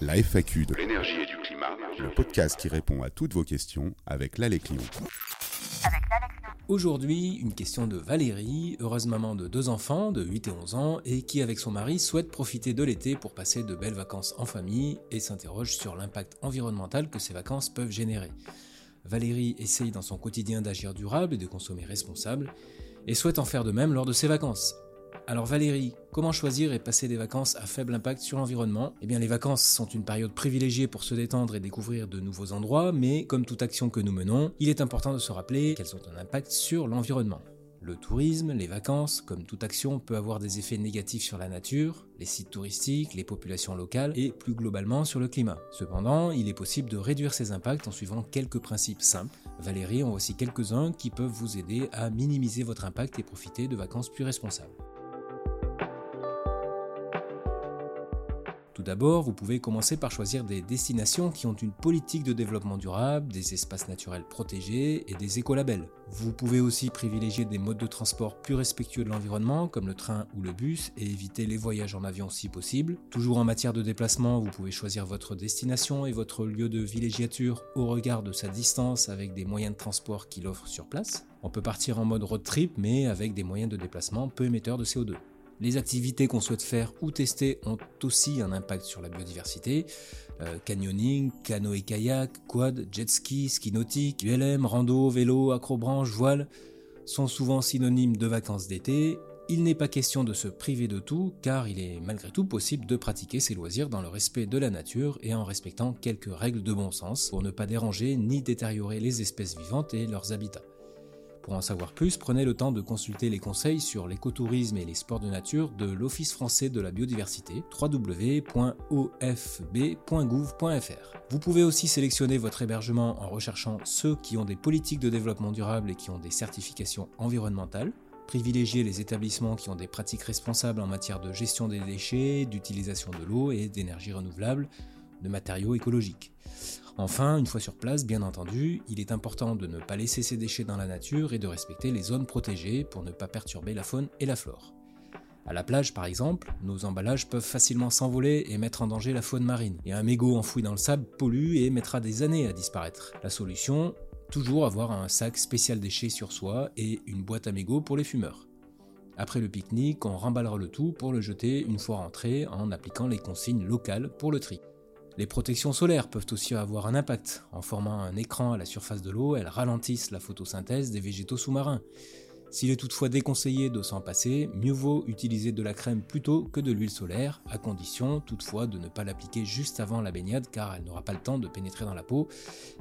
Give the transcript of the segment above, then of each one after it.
La FAQ de l'énergie et du climat, le podcast qui répond à toutes vos questions avec l'Allée Clion. Aujourd'hui, une question de Valérie, heureuse maman de deux enfants de 8 et 11 ans et qui avec son mari souhaite profiter de l'été pour passer de belles vacances en famille et s'interroge sur l'impact environnemental que ces vacances peuvent générer. Valérie essaye dans son quotidien d'agir durable et de consommer responsable et souhaite en faire de même lors de ses vacances. Alors Valérie, comment choisir et passer des vacances à faible impact sur l'environnement? Eh bien les vacances sont une période privilégiée pour se détendre et découvrir de nouveaux endroits, mais comme toute action que nous menons, il est important de se rappeler qu'elles ont un impact sur l'environnement. Le tourisme, les vacances, comme toute action, peut avoir des effets négatifs sur la nature, les sites touristiques, les populations locales et plus globalement sur le climat. Cependant, il est possible de réduire ces impacts en suivant quelques principes simples. Valérie en voici quelques-uns qui peuvent vous aider à minimiser votre impact et profiter de vacances plus responsables. D'abord, vous pouvez commencer par choisir des destinations qui ont une politique de développement durable, des espaces naturels protégés et des écolabels. Vous pouvez aussi privilégier des modes de transport plus respectueux de l'environnement, comme le train ou le bus, et éviter les voyages en avion si possible. Toujours en matière de déplacement, vous pouvez choisir votre destination et votre lieu de villégiature au regard de sa distance avec des moyens de transport qu'il offre sur place. On peut partir en mode road trip, mais avec des moyens de déplacement peu émetteurs de CO2. Les activités qu'on souhaite faire ou tester ont aussi un impact sur la biodiversité. Euh, canyoning, canoë-kayak, quad, jet ski, ski nautique, ULM, rando, vélo, acrobranche, voile sont souvent synonymes de vacances d'été. Il n'est pas question de se priver de tout car il est malgré tout possible de pratiquer ses loisirs dans le respect de la nature et en respectant quelques règles de bon sens pour ne pas déranger ni détériorer les espèces vivantes et leurs habitats. Pour en savoir plus, prenez le temps de consulter les conseils sur l'écotourisme et les sports de nature de l'Office français de la biodiversité, www.ofb.gouv.fr. Vous pouvez aussi sélectionner votre hébergement en recherchant ceux qui ont des politiques de développement durable et qui ont des certifications environnementales. Privilégiez les établissements qui ont des pratiques responsables en matière de gestion des déchets, d'utilisation de l'eau et d'énergie renouvelable, de matériaux écologiques. Enfin, une fois sur place, bien entendu, il est important de ne pas laisser ces déchets dans la nature et de respecter les zones protégées pour ne pas perturber la faune et la flore. À la plage, par exemple, nos emballages peuvent facilement s'envoler et mettre en danger la faune marine. Et un mégot enfoui dans le sable pollue et mettra des années à disparaître. La solution Toujours avoir un sac spécial déchets sur soi et une boîte à mégots pour les fumeurs. Après le pique-nique, on remballera le tout pour le jeter une fois rentré en appliquant les consignes locales pour le tri. Les protections solaires peuvent aussi avoir un impact. En formant un écran à la surface de l'eau, elles ralentissent la photosynthèse des végétaux sous-marins. S'il est toutefois déconseillé de s'en passer, mieux vaut utiliser de la crème plutôt que de l'huile solaire, à condition toutefois de ne pas l'appliquer juste avant la baignade car elle n'aura pas le temps de pénétrer dans la peau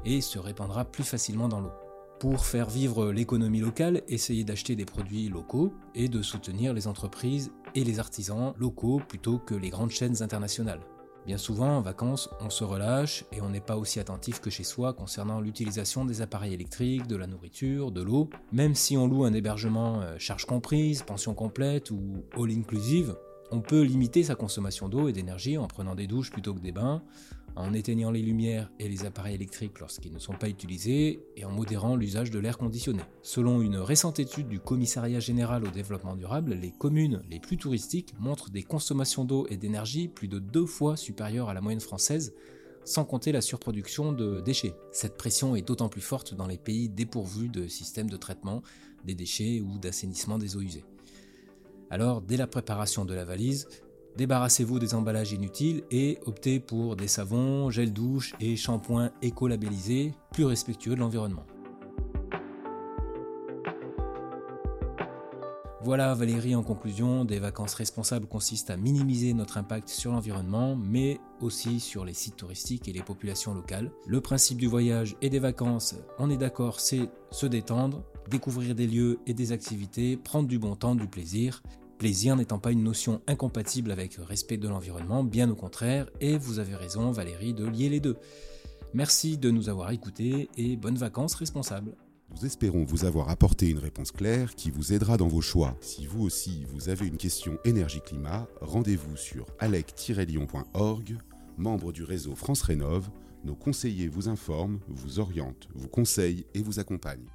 et se répandra plus facilement dans l'eau. Pour faire vivre l'économie locale, essayez d'acheter des produits locaux et de soutenir les entreprises et les artisans locaux plutôt que les grandes chaînes internationales. Bien souvent, en vacances, on se relâche et on n'est pas aussi attentif que chez soi concernant l'utilisation des appareils électriques, de la nourriture, de l'eau. Même si on loue un hébergement euh, charge comprise, pension complète ou all inclusive, on peut limiter sa consommation d'eau et d'énergie en prenant des douches plutôt que des bains, en éteignant les lumières et les appareils électriques lorsqu'ils ne sont pas utilisés et en modérant l'usage de l'air conditionné. Selon une récente étude du Commissariat général au développement durable, les communes les plus touristiques montrent des consommations d'eau et d'énergie plus de deux fois supérieures à la moyenne française, sans compter la surproduction de déchets. Cette pression est d'autant plus forte dans les pays dépourvus de systèmes de traitement des déchets ou d'assainissement des eaux usées. Alors, dès la préparation de la valise, Débarrassez-vous des emballages inutiles et optez pour des savons, gel douche et shampoings éco-labellisés, plus respectueux de l'environnement. Voilà Valérie en conclusion, des vacances responsables consistent à minimiser notre impact sur l'environnement, mais aussi sur les sites touristiques et les populations locales. Le principe du voyage et des vacances, on est d'accord, c'est se détendre, découvrir des lieux et des activités, prendre du bon temps, du plaisir, Plaisir n'étant pas une notion incompatible avec respect de l'environnement, bien au contraire, et vous avez raison Valérie de lier les deux. Merci de nous avoir écoutés et bonnes vacances responsables. Nous espérons vous avoir apporté une réponse claire qui vous aidera dans vos choix. Si vous aussi vous avez une question énergie-climat, rendez-vous sur alec-lyon.org, membre du réseau France Rénov. Nos conseillers vous informent, vous orientent, vous conseillent et vous accompagnent.